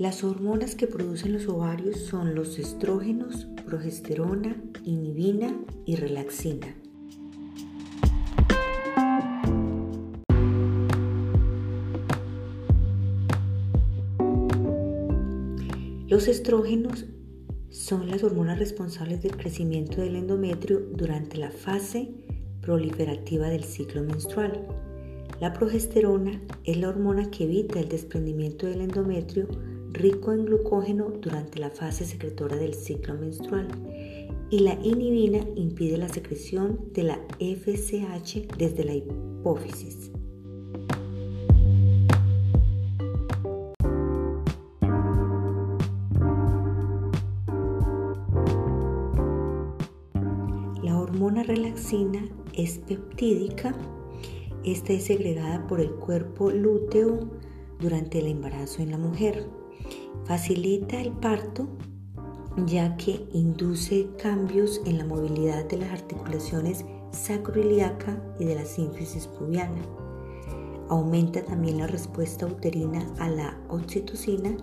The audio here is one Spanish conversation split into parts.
Las hormonas que producen los ovarios son los estrógenos, progesterona, inhibina y relaxina. Los estrógenos son las hormonas responsables del crecimiento del endometrio durante la fase proliferativa del ciclo menstrual. La progesterona es la hormona que evita el desprendimiento del endometrio rico en glucógeno durante la fase secretora del ciclo menstrual y la inhibina impide la secreción de la FSH desde la hipófisis. hormona relaxina es peptídica. Esta es segregada por el cuerpo lúteo durante el embarazo en la mujer. Facilita el parto ya que induce cambios en la movilidad de las articulaciones sacroiliaca y de la sínfisis pubiana. Aumenta también la respuesta uterina a la oxitocina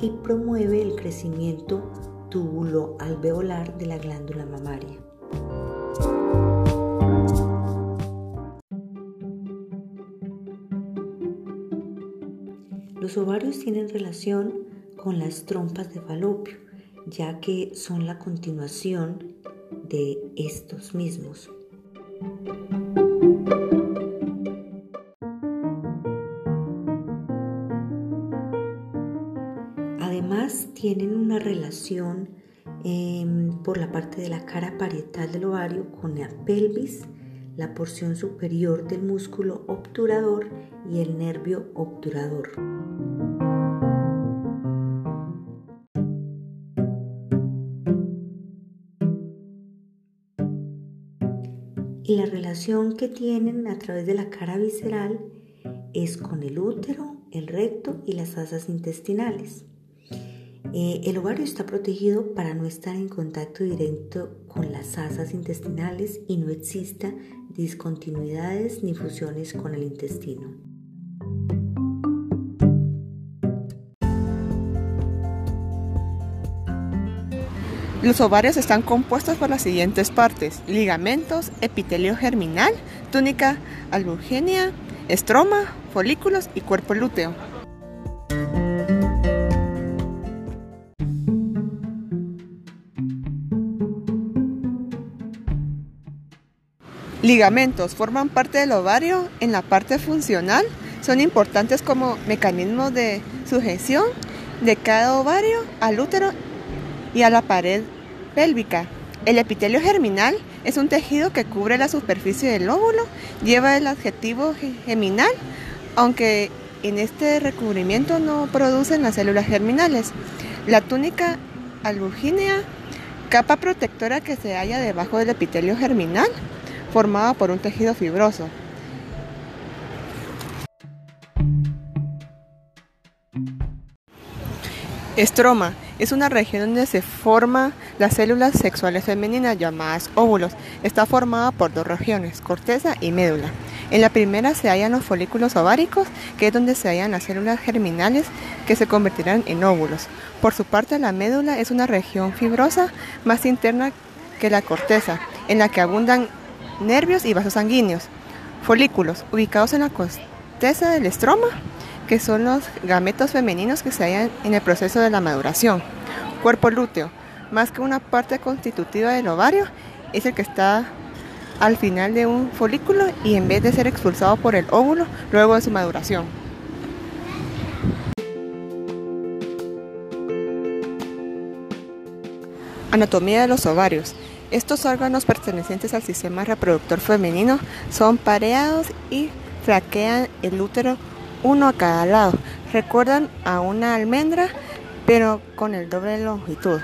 y promueve el crecimiento túbulo alveolar de la glándula mamaria. Los ovarios tienen relación con las trompas de falopio, ya que son la continuación de estos mismos. Además, tienen una relación em, por la parte de la cara parietal del ovario con la pelvis, la porción superior del músculo obturador y el nervio obturador. Relación que tienen a través de la cara visceral es con el útero, el recto y las asas intestinales. Eh, el ovario está protegido para no estar en contacto directo con las asas intestinales y no exista discontinuidades ni fusiones con el intestino. Los ovarios están compuestos por las siguientes partes: ligamentos, epitelio germinal, túnica albugínea, estroma, folículos y cuerpo lúteo. Ligamentos forman parte del ovario en la parte funcional. Son importantes como mecanismo de sujeción de cada ovario al útero y a la pared pélvica. El epitelio germinal es un tejido que cubre la superficie del óvulo, lleva el adjetivo geminal, aunque en este recubrimiento no producen las células germinales. La túnica albugínea, capa protectora que se halla debajo del epitelio germinal, formada por un tejido fibroso. Estroma es una región donde se forman las células sexuales femeninas llamadas óvulos. Está formada por dos regiones, corteza y médula. En la primera se hallan los folículos ováricos, que es donde se hallan las células germinales que se convertirán en óvulos. Por su parte, la médula es una región fibrosa más interna que la corteza, en la que abundan nervios y vasos sanguíneos. Folículos, ubicados en la corteza del estroma, que son los gametos femeninos que se hallan en el proceso de la maduración. Cuerpo lúteo, más que una parte constitutiva del ovario, es el que está al final de un folículo y en vez de ser expulsado por el óvulo luego de su maduración. Anatomía de los ovarios. Estos órganos pertenecientes al sistema reproductor femenino son pareados y flaquean el útero uno a cada lado. Recuerdan a una almendra, pero con el doble de longitud.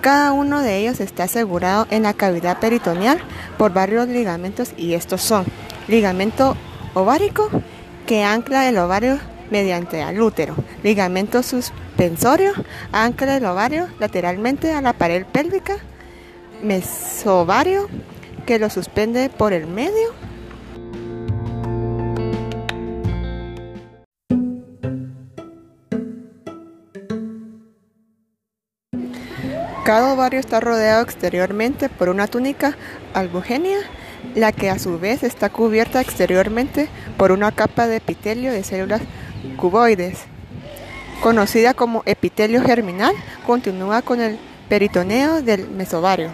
Cada uno de ellos está asegurado en la cavidad peritoneal por varios ligamentos y estos son ligamento ovárico que ancla el ovario mediante al útero, ligamento suspensorio ancla el ovario lateralmente a la pared pélvica, mesovario que lo suspende por el medio Cada ovario está rodeado exteriormente por una túnica albugénea, la que a su vez está cubierta exteriormente por una capa de epitelio de células cuboides. Conocida como epitelio germinal, continúa con el peritoneo del mesovario.